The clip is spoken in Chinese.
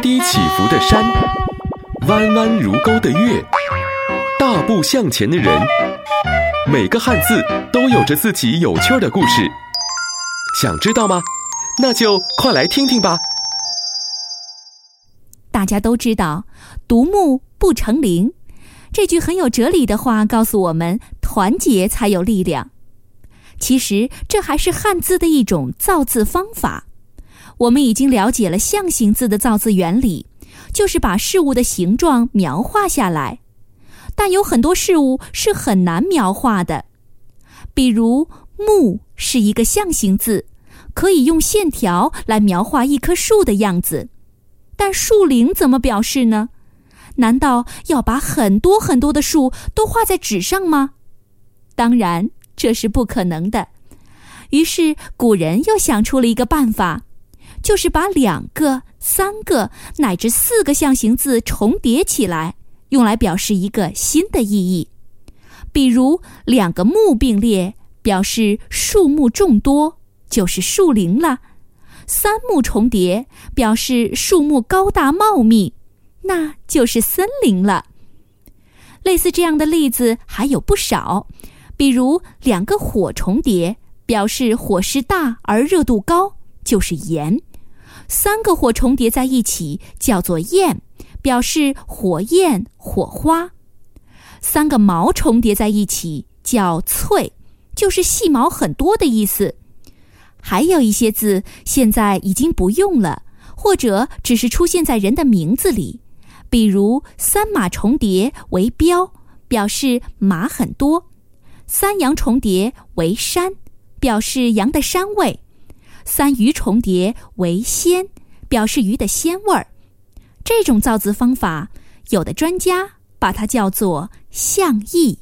低起伏的山，弯弯如钩的月，大步向前的人，每个汉字都有着自己有趣的故事。想知道吗？那就快来听听吧。大家都知道“独木不成林”这句很有哲理的话，告诉我们团结才有力量。其实这还是汉字的一种造字方法。我们已经了解了象形字的造字原理，就是把事物的形状描画下来。但有很多事物是很难描画的，比如“木”是一个象形字，可以用线条来描画一棵树的样子。但树龄怎么表示呢？难道要把很多很多的树都画在纸上吗？当然，这是不可能的。于是古人又想出了一个办法，就是把两个、三个乃至四个象形字重叠起来，用来表示一个新的意义。比如，两个木并列，表示树木众多，就是树林了。三木重叠，表示树木高大茂密，那就是森林了。类似这样的例子还有不少，比如两个火重叠，表示火势大而热度高，就是炎；三个火重叠在一起，叫做焰，表示火焰、火花；三个毛重叠在一起，叫翠，就是细毛很多的意思。还有一些字现在已经不用了，或者只是出现在人的名字里，比如“三马重叠”为标，表示马很多；“三羊重叠”为山，表示羊的膻味；“三鱼重叠”为鲜，表示鱼的鲜味儿。这种造字方法，有的专家把它叫做象意。